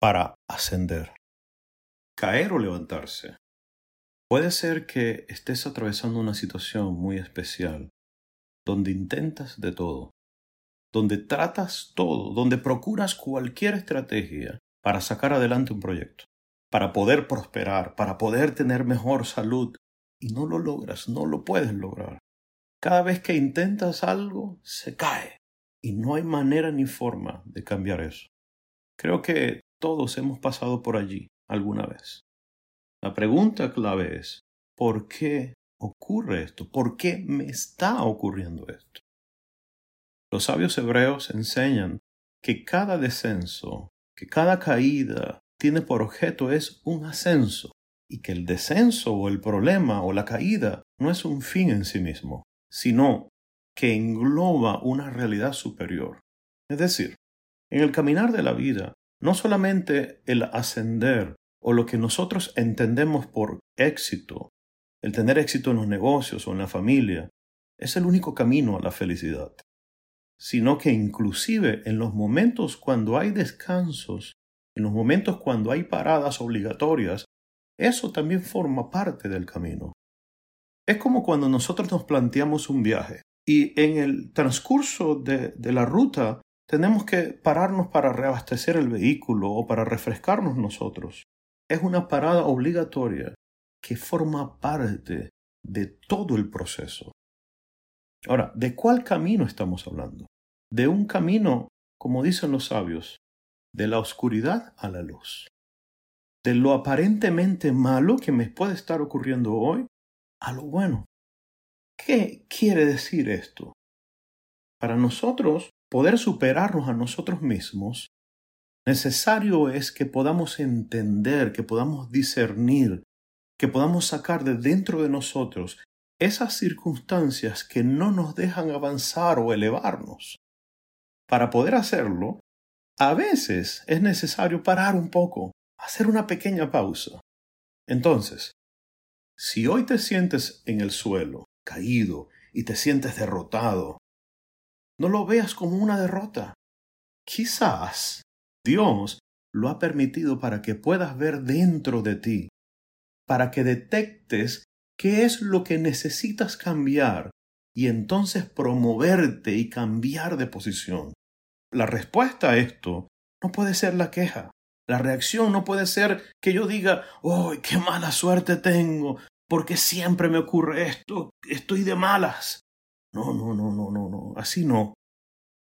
para ascender. Caer o levantarse. Puede ser que estés atravesando una situación muy especial, donde intentas de todo, donde tratas todo, donde procuras cualquier estrategia para sacar adelante un proyecto, para poder prosperar, para poder tener mejor salud, y no lo logras, no lo puedes lograr. Cada vez que intentas algo, se cae, y no hay manera ni forma de cambiar eso. Creo que todos hemos pasado por allí alguna vez. La pregunta clave es, ¿por qué ocurre esto? ¿Por qué me está ocurriendo esto? Los sabios hebreos enseñan que cada descenso, que cada caída tiene por objeto es un ascenso y que el descenso o el problema o la caída no es un fin en sí mismo, sino que engloba una realidad superior. Es decir, en el caminar de la vida, no solamente el ascender o lo que nosotros entendemos por éxito, el tener éxito en los negocios o en la familia, es el único camino a la felicidad, sino que inclusive en los momentos cuando hay descansos, en los momentos cuando hay paradas obligatorias, eso también forma parte del camino. Es como cuando nosotros nos planteamos un viaje y en el transcurso de, de la ruta tenemos que pararnos para reabastecer el vehículo o para refrescarnos nosotros es una parada obligatoria que forma parte de todo el proceso. Ahora, ¿de cuál camino estamos hablando? De un camino, como dicen los sabios, de la oscuridad a la luz. De lo aparentemente malo que me puede estar ocurriendo hoy a lo bueno. ¿Qué quiere decir esto? Para nosotros poder superarnos a nosotros mismos Necesario es que podamos entender, que podamos discernir, que podamos sacar de dentro de nosotros esas circunstancias que no nos dejan avanzar o elevarnos. Para poder hacerlo, a veces es necesario parar un poco, hacer una pequeña pausa. Entonces, si hoy te sientes en el suelo, caído, y te sientes derrotado, no lo veas como una derrota. Quizás Dios lo ha permitido para que puedas ver dentro de ti, para que detectes qué es lo que necesitas cambiar y entonces promoverte y cambiar de posición. La respuesta a esto no puede ser la queja. La reacción no puede ser que yo diga, ¡oh, qué mala suerte tengo! Porque siempre me ocurre esto, estoy de malas. No, no, no, no, no, no, así no.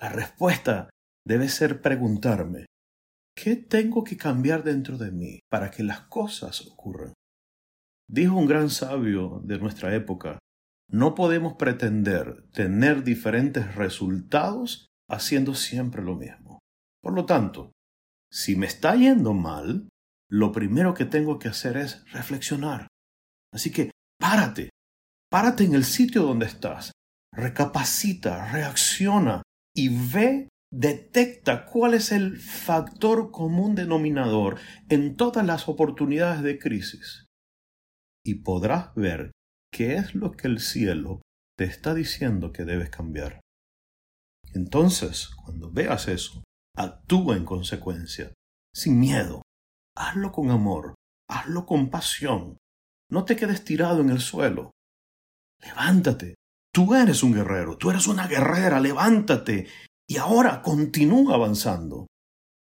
La respuesta debe ser preguntarme, ¿Qué tengo que cambiar dentro de mí para que las cosas ocurran? Dijo un gran sabio de nuestra época, no podemos pretender tener diferentes resultados haciendo siempre lo mismo. Por lo tanto, si me está yendo mal, lo primero que tengo que hacer es reflexionar. Así que párate, párate en el sitio donde estás, recapacita, reacciona y ve detecta cuál es el factor común denominador en todas las oportunidades de crisis y podrás ver qué es lo que el cielo te está diciendo que debes cambiar. Entonces, cuando veas eso, actúa en consecuencia, sin miedo. Hazlo con amor, hazlo con pasión. No te quedes tirado en el suelo. Levántate. Tú eres un guerrero, tú eres una guerrera, levántate y ahora continúa avanzando.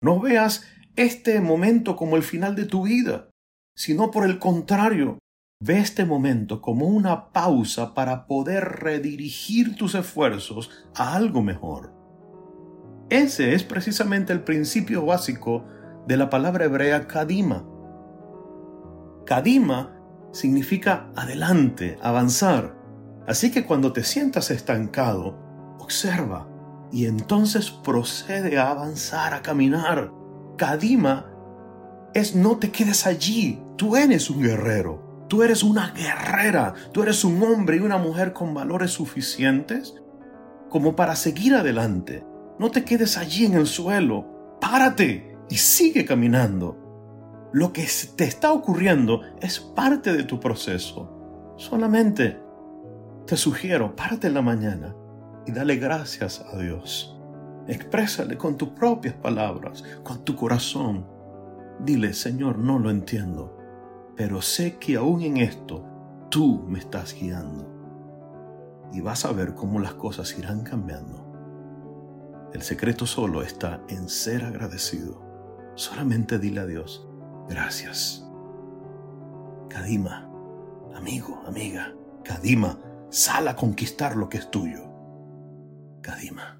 No veas este momento como el final de tu vida, sino por el contrario, ve este momento como una pausa para poder redirigir tus esfuerzos a algo mejor. Ese es precisamente el principio básico de la palabra hebrea kadima. Kadima significa adelante, avanzar. Así que cuando te sientas estancado, observa y entonces procede a avanzar, a caminar. Kadima es no te quedes allí. Tú eres un guerrero. Tú eres una guerrera. Tú eres un hombre y una mujer con valores suficientes como para seguir adelante. No te quedes allí en el suelo. Párate y sigue caminando. Lo que te está ocurriendo es parte de tu proceso. Solamente te sugiero, párate en la mañana y dale gracias a Dios. Exprésale con tus propias palabras, con tu corazón. Dile, Señor, no lo entiendo, pero sé que aún en esto tú me estás guiando. Y vas a ver cómo las cosas irán cambiando. El secreto solo está en ser agradecido. Solamente dile a Dios, gracias. Kadima, amigo, amiga, Kadima, sal a conquistar lo que es tuyo. Kadima.